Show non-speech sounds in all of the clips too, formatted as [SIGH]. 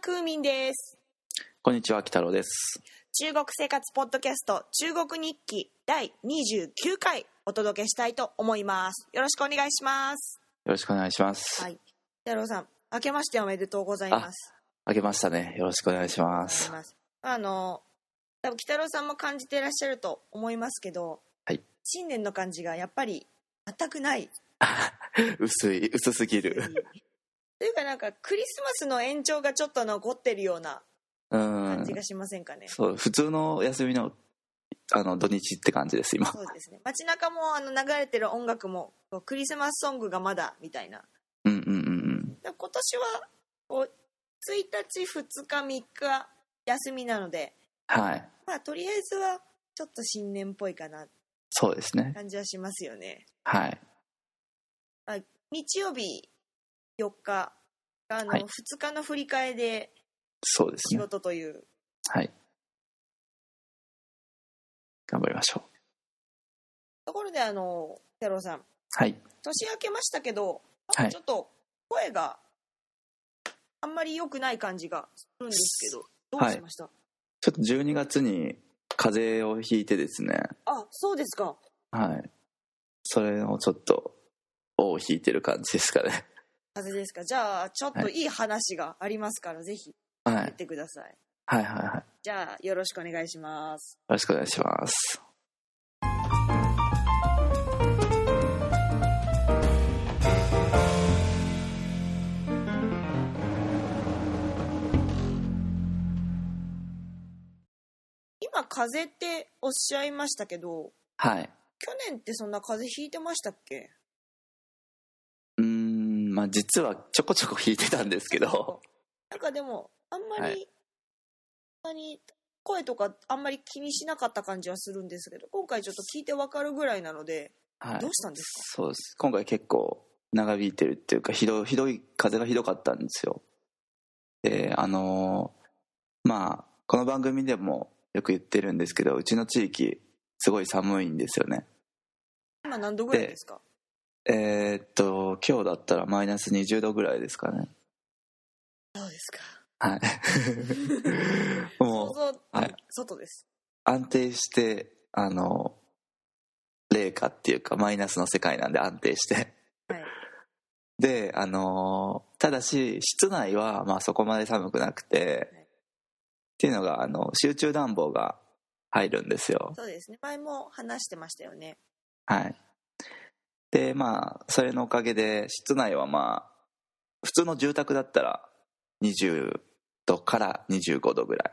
クーミンです。こんにちは、北郎です。中国生活ポッドキャスト中国日記第29回お届けしたいと思います。よろしくお願いします。よろしくお願いします。はい。太郎さん、明けましておめでとうございます。あげましたね。よろしくお願いし。ます。あの、多分北郎さんも感じていらっしゃると思いますけど、はい新年の感じがやっぱり全くない。[LAUGHS] 薄い、薄すぎる。というかなんかクリスマスの延長がちょっと残ってるようなうん感じ。がしませんかね。そう、普通の休みの、あの、土日って感じです、今。そうですね街中もあの流れてる音楽もクリスマスソングがまだみたいなうんうんうんで今年はこう1日2日3日休みなのでうん。はい。まあとりあえずはちょっと新年っぽいかなそうですね。感じはしますよねはい。日曜日4日あの、はい2日の振り替えで仕そうですね。事というはい。頑張りましょう。ところであの太郎さんはい。年明けましたけどはいちょっと声があんまり良くない感じがするんですけどどうしました、ちょっと12月に風邪をひいてですね。あそうですかはい。それをちょっと、尾を引いてる感じですかね。風邪ですか？じゃあちょっといい話がありますから、ぜひ言っはい。てくださいはいはいはい。よじゃあよろしくお願いしますろしくお願いします。今風邪っておっしゃいましたけどはい。去年ってそんな風邪ひいてましたっけ？まあ実はちょこちょこ弾いてたんですけど。なんかでもあんまり、はい。あんまり声とかあんまり気にしなかった感じはするんですけど今回ちょっと聞いてわかるぐらいなのではい。どうしたんですか？そうです。今回結構長引いてるっていうかひどひどい風がひどかったんですよ。であのーまあこの番組でもよく言ってるんですけどうちの地域すごい寒いんですよね。今何度ぐらいですか？えーっと今日だったらマイナス20度ぐらいですかね。そうですか？はい。想 [LAUGHS] もう像、はい。外です。安定してあの零下っていうかマイナスの世界なんで安定して。はい。[LAUGHS] であのーただし室内はまあそこまで寒くなくて、はい。っていうのがあの集中暖房が入るんですよ。そうですね。前も話してましたよね。はいでまあそれのおかげで室内はまあ普通の住宅だったら20度から25度ぐらい。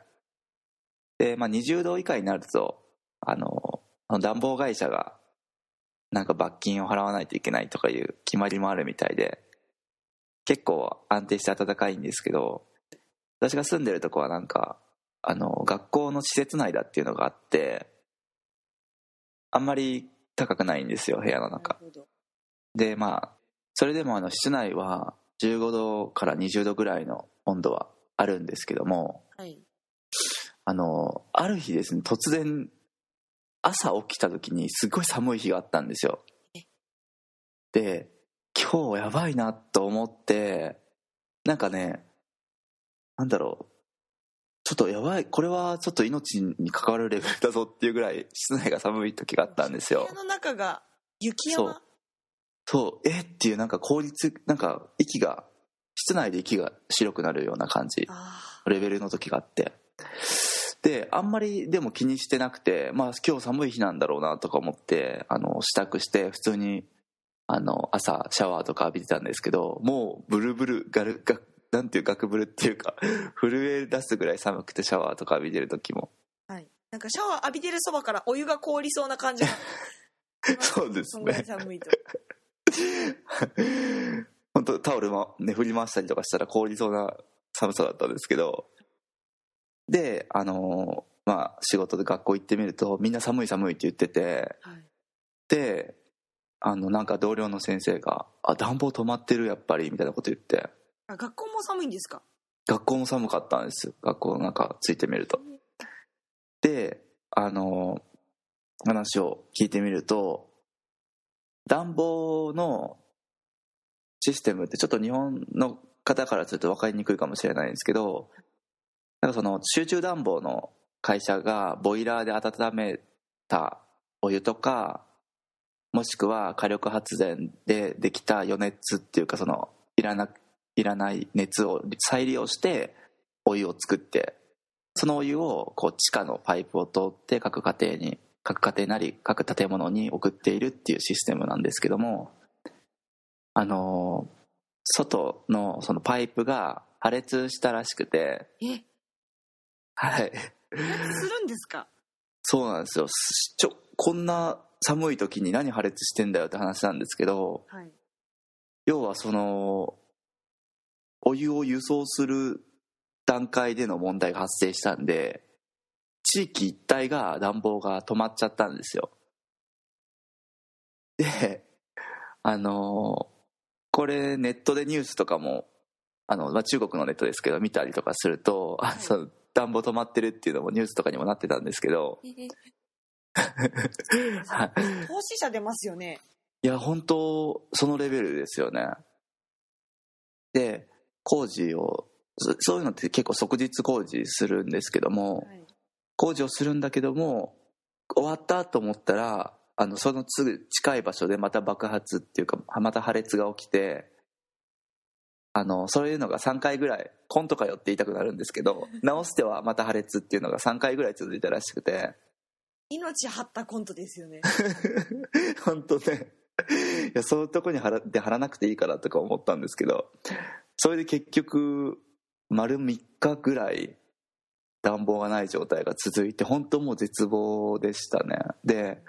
でまあ20度以下になるとあの暖房会社がなんか罰金を払わないといけないとかいう決まりもあるみたいで結構安定して暖かいんですけど私が住んでるとこはなんかあの学校の施設内だっていうのがあってあんまり高くないんですよ部屋のな中でまあそれでもあの室内は15度から20度ぐらいの温度はあるんですけどもはい。あのある日ですね突然朝起きた時にすっごい寒い日があったんですよ。え。で今日やばいなと思ってなんかねなんだろうちょっとやばい。これはちょっと命に関わるレベルだぞっていうぐらい室内が寒い時があったんですよ。部屋の中が雪山？そう。そう。え？っていうなんか効率なんか息が室内で息が白くなるような感じ。あレベルの時があって。であんまりでも気にしてなくてまあ今日寒い日なんだろうなとか思ってあの支度して普通にあの朝シャワーとか浴びてたんですけどもうブルブルガルガなんていうガクブルっていうか [LAUGHS] 震え出すぐらい寒くてシャワーとか浴びてる時も。ーはい。なんかシャワー浴びてるそばからお湯が凍りそうな感じが。[LAUGHS] そうですね。寒いと。[LAUGHS] 本当タオルもね振り回したりとかしたら凍りそうな寒さだったんですけど。であのーまあ仕事で学校行ってみるとみんな寒い寒いって言ってて。はい。であのなんか同僚の先生が「あ暖房止まってるやっぱり」みたいなこと言ってあ学校も寒いんですか？学校も寒かったんですよ。学校の中ついてみると。であの話を聞いてみると暖房のシステムってちょっと日本の方からすると分かりにくいかもしれないんですけどなんかその集中暖房の会社がボイラーで温めたお湯とかもしくは火力発電でできた余熱っていうかそのいらないらない熱を再利用してお湯を作ってそのお湯をこう地下のパイプを通って各家庭に各家庭なり各建物に送っているっていうシステムなんですけどもあの外のそのパイプが破裂したらしくてえ？はい。破裂するんですか？そうなんですよ。ちょこんな寒い時に何破裂してんだよって話なんですけどはい。要はそのお湯を輸送する段階での問題が発生したんで地域一帯が暖房が止まっちゃったんですよ。であのこれネットでニュースとかもあの、まあ、中国のネットですけど見たりとかすると、あはい。そう暖房止まってるっていうのもニュースとかにもなってたんですけど、はい投資者出ますよね。いや本当そのレベルですよね。で工事をそそういうのって結構即日工事するんですけどもはい。工事をするんだけども終わったと思ったらあのそのすぐ近い場所でまた爆発っていうかまた破裂が起きてあのそういうのが3回ぐらいコントかよって言いたくなるんですけど [LAUGHS] 直してはまた破裂っていうのが3回ぐらい続いたらしくて。命張ったコントですよね。[LAUGHS] 本当ねいやそういうとこに貼らで貼らなくていいからとか思ったんですけどそれで結局丸3日ぐらい暖房がない状態が続いて本当もう絶望でしたね。で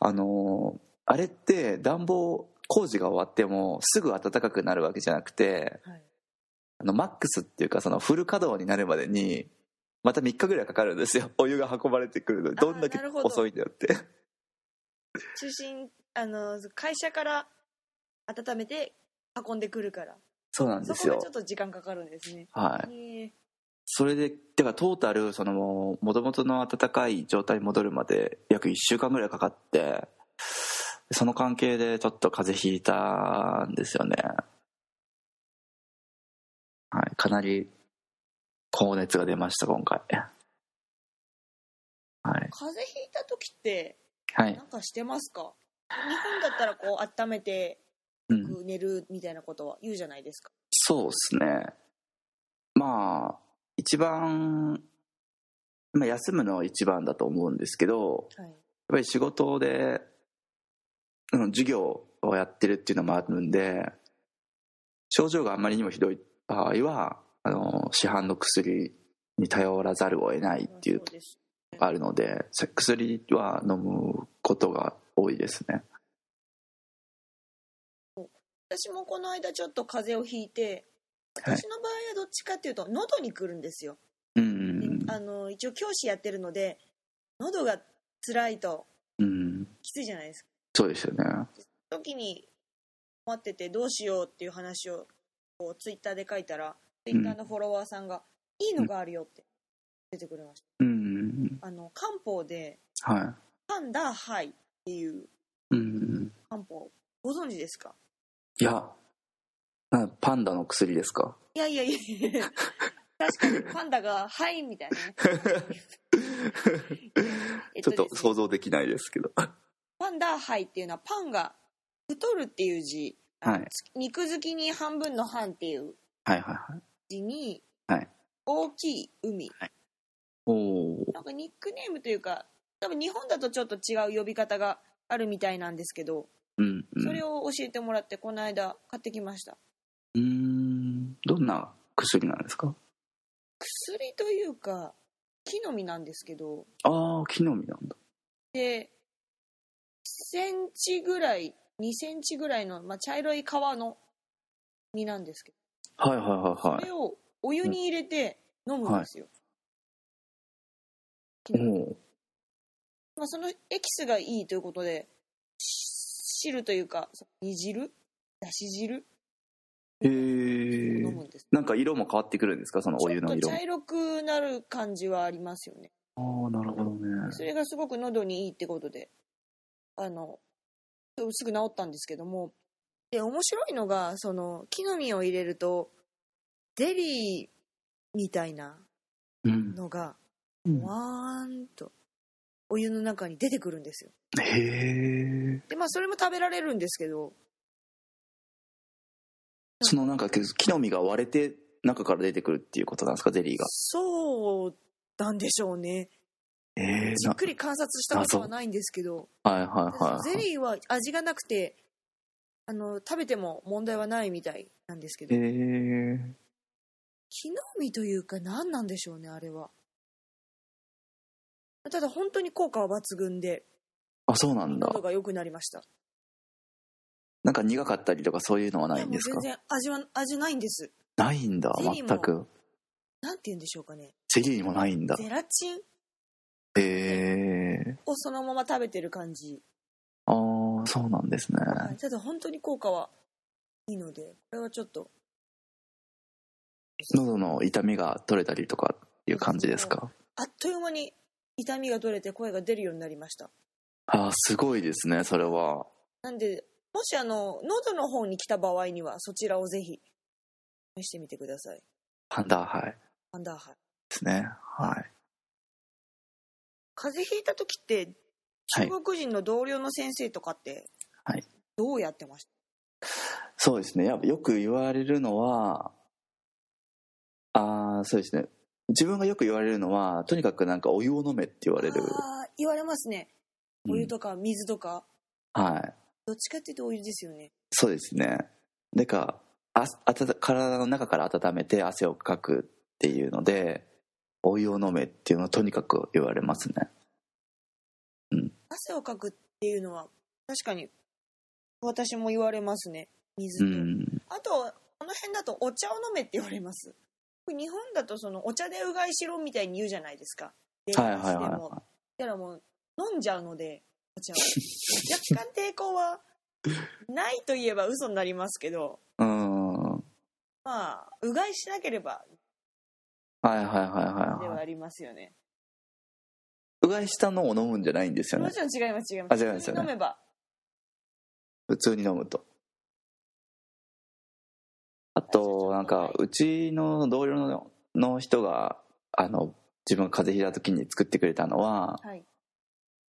あのあれって暖房工事が終わってもすぐ暖かくなるわけじゃなくてはい。あのマックスっていうかそのフル稼働になるまでにまた3日ぐらいかかるんですよ。お湯が運ばれてくるのに。どんだけ遅いんだよって中心あの会社から温めて運んでくるから。そうなんですよ。そこがちょっと時間かかるんですね。はい。それでだからトータルそのもともとの暖かい状態に戻るまで約1週間ぐらいかかってその関係でちょっと風邪ひいたんですよね。はい。かなり高熱が出ました今回。はい。風邪ひいた時ってはい。なんかしてますか？日本だったらこう温めてうん。寝るみたいなことは言うじゃないですか、そうですね。まあ一番、まあ、休むのは一番だと思うんですけどはい、やっぱり仕事で、うん、授業をやってるっていうのもあるんで症状があまりにもひどい場合はあの市販の薬に頼らざるを得ないっていうあるので薬は飲むことが多いですね。私もこの間ちょっと風邪をひいてはい。私の場合はどっちかっていうと喉に来るんですよ、うんあの一応教師やってるので喉が辛いとうん。きついじゃないですか。そうですよね。時に待っててどうしようっていう話をこうツイッターで書いたらツイッターのフォロワーさんが「いいのがあるよ」って出てくれました。うん。あの漢方では「パンダハイ」っていういうん。漢方ご存知ですか？いやなパンダの薬ですか？いやいやいや。[LAUGHS] 確かにパンダが「はい」みたいなね。[LAUGHS] えちょっと想像できないですけど。パンダハイっていうのはパンが太るっていう字、はい。肉付きに半分の半っていうはいはいはい。字に、はい。大きい海。おおなんかニックネームというか多分日本だとちょっと違う呼び方があるみたいなんですけどうんうん。それを教えてもらってこの間買ってきました。うーん。どんな薬なんですか？薬というか木の実なんですけど。ああ木の実なんだ。でセンチぐらい2センチぐらいの、まあ、茶色い皮の実なんですけはいはいはいどはい。それをお湯に入れて飲むんですよ、おおまあ、そのエキスがいいということでし汁というか煮汁？だし汁？え飲むんです、なんか色も変わってくるんですか？そのお湯の色茶色くなる感じはありますよね。ああなるほどね。それがすごく喉にいいってことであのすぐ治ったんですけども。で面白いのがその木の実を入れるとゼリーみたいなうん。のがうんわーんとお湯の中に出てくるんですよ。へえでまあそれも食べられるんですけど。そのなんか木の実が割れて中から出てくるっていうことなんですか？ゼリーが。そうなんでしょうね。ええじっくり観察したことはないんですけど。はいはいはいはい。ゼリーは味がなくてあの食べても問題はないみたいなんですけど、へえ木の実というか何なんでしょうねあれはただ本当に効果は抜群であそうなんだ。喉が良くなりました。なんか苦かったりとかそういうのはないんですか？全然味は味ないんです。ないんだ全く。なんて言うんでしょうかね。ゼリーもないんだ。ゼラチンへえをそのまま食べてる感じ、ああそうなんですね。はい、ただ本当に効果はいいのでこれはちょっと。喉の痛みが取れたりとかっていう感じですか？あっという間に痛みが取れて声が出るようになりました。ああすごいですねそれは。なんでもしあの喉の方に来た場合にはそちらをぜひ試してみてください。パンダーハイ。でアンダーハイ。すねはい。風邪ひいた時ってはい。中国人の同僚の先生とかってはい。どうやってました、そうですねやっぱよく言われるのはああそうですね自分がよく言われるのはとにかくなんかお湯を飲めって言われる。あー言われますね。うん。お湯とか水とか、はい。どっちかっていうとお湯ですよね。そうですね。でかああたた体の中から温めて汗をかくっていうのでお湯を飲めっていうのをとにかく言われますね。汗をかくっていうのは確かに私も言われますね。水と、うん。あとこの辺だとお茶を飲めって言われます日本だとそのお茶でうがいしろみたいに言うじゃないですか。はいはいはいはだからも。う飲んじゃうのでお茶を。[LAUGHS] 若干抵抗はないと言えば嘘になりますけど。いうん。まあうがいしなければ。はいはいはいはいはい。ではありますよね。うがいしたのを飲むんじゃないんですよね。もちろん違います違います。あ違いますよね。普通に飲めば。普通に飲むと。あとなんかうちの同僚のの人があの自分が風邪ひいた時に作ってくれたのははい。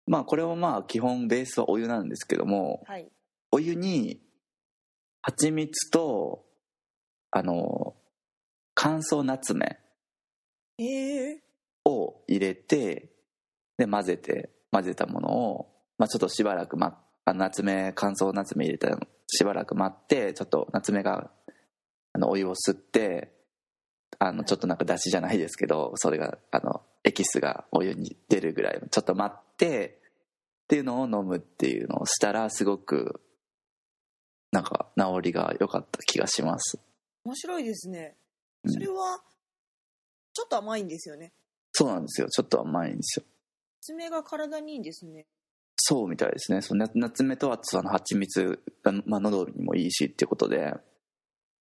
まあこれはまあ基本ベースはお湯なんですけどもはい。お湯に蜂蜜とあの乾燥ナツメええ。を入れてで混ぜて混ぜたものを、まあ、ちょっとしばらく待っあの夏目乾燥夏目入れたのしばらく待ってちょっと夏目があのお湯を吸ってあのちょっとなんか出汁じゃないですけどそれがあのエキスがお湯に出るぐらいちょっと待ってっていうのを飲むっていうのをしたらすごくなんか治りが良かった気がします。面白いですね。うん。それはちょっと甘いんですよね。そうなんですよ。ちょっと甘いんですよ。爪が体にいいんですね。そうみたいですね。その夏夏目とあとその蜂蜜が、まあ、喉にもいいしっていうことでえー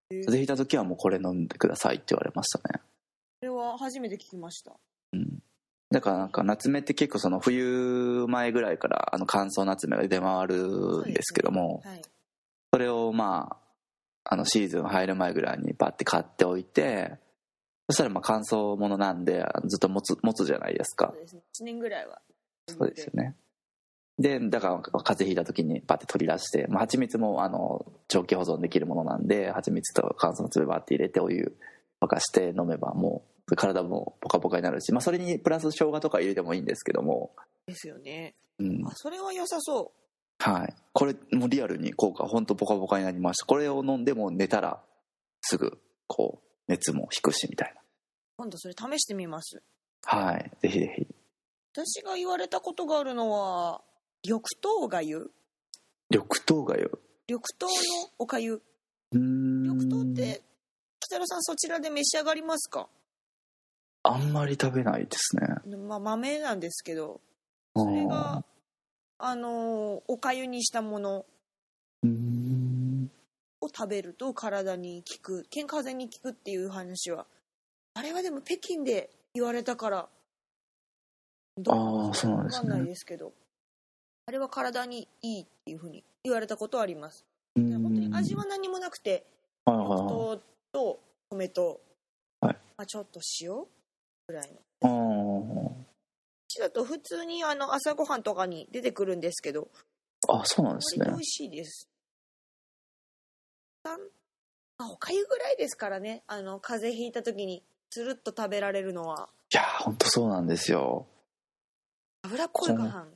風邪ひいた時はもうこれ飲んでくださいって言われましたね。それは初めて聞きました。うん。だからなんか夏目って結構その冬前ぐらいからあの乾燥夏目が出回るんですけどもそ,、はい。れをまああのシーズン入る前ぐらいにバッて買っておいてそしたらまあ乾燥ものなんでずっと持つ持つじゃないですか。そうですね。1年ぐらいはそうですよねでだから風邪ひいた時にバッて取り出して、まあ、蜂蜜もあの長期保存できるものなんで蜂蜜と乾燥の粒バッて入れてお湯沸かして飲めばもう体もポカポカになるし、まあ、それにプラス生姜とか入れてもいいんですけども、ですよね。うん。あそれは良さそはい、これもリアルに効果本当ポカポカになりました。これを飲んでも寝たらすぐこう熱も引くしみたい今度それ試してみます。なはい。ぜひぜひ。私が言われたことがあるのは緑豆がゆ緑豆がよ緑豆のおかゆ。緑豆って北野さんそちらで召し上がりますか？あんまり食べないですね。まあ豆なんですけどそれがあのーおかゆにしたもの。を食べると体に効く健風邪に効くっていう話は。あれはでも北京で言われたからどあーそうなんですね。わかんないですけどあれは体にいいっていうふうに言われたことはあります。本当に味は何もなくてはいはいはい。黒糖と米とまあ、ちょっと塩ぐらいの。うちだと普通にあの朝ごはんとかに出てくるんですけどあそうなんですね。美味しいです。あおかゆぐらいですからね。あの風邪ひいた時につるっと食べられるのは。いやーほんとそうなんですよ。脂っこいご飯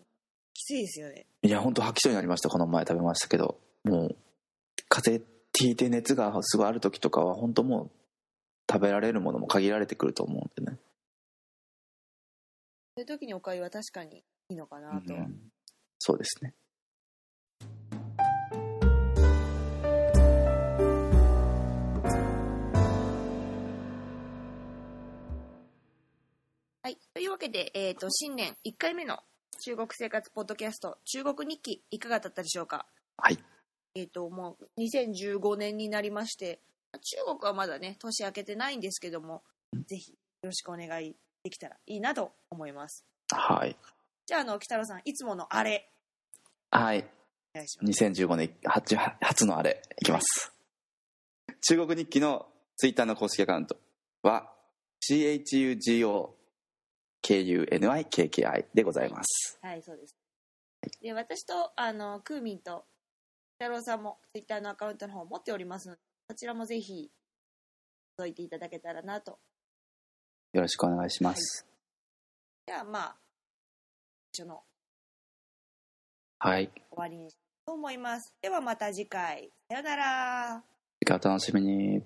きついですよね。いや本当吐きそうになりましたこの前食べましたけど。もう風邪ひいて熱がすごいある時とかは本当もう食べられるものも限られてくると思うんでね。そういう時におかゆは確かにいいのかなと、うん。そうですね。はい。というわけで、えっ、と、新年1回目の中国生活ポッドキャスト、中国日記、いかがだったでしょうか？はい。えっ、と、もう2015年になりまして、中国はまだね、年明けてないんですけども、ぜひよろしくお願いできたらいいなと思います。はい。じゃあ、あの、北郎さん、いつものあれ、はい。お願いします。2015年初初のあれいきます、中国日記のツイッターの公式アカウントは CHUGOKUNIKKI でございます。はい、そうです。で、私と、あの、クーミンと、北郎さんも、ツイッターのアカウントの方を持っておりますので、そちらもぜひ、覗いていただけたらなと。よろしくお願いします。じゃあまあ一緒のはい、終わりにと思います。ではまた次回。さよなら。次回お楽しみに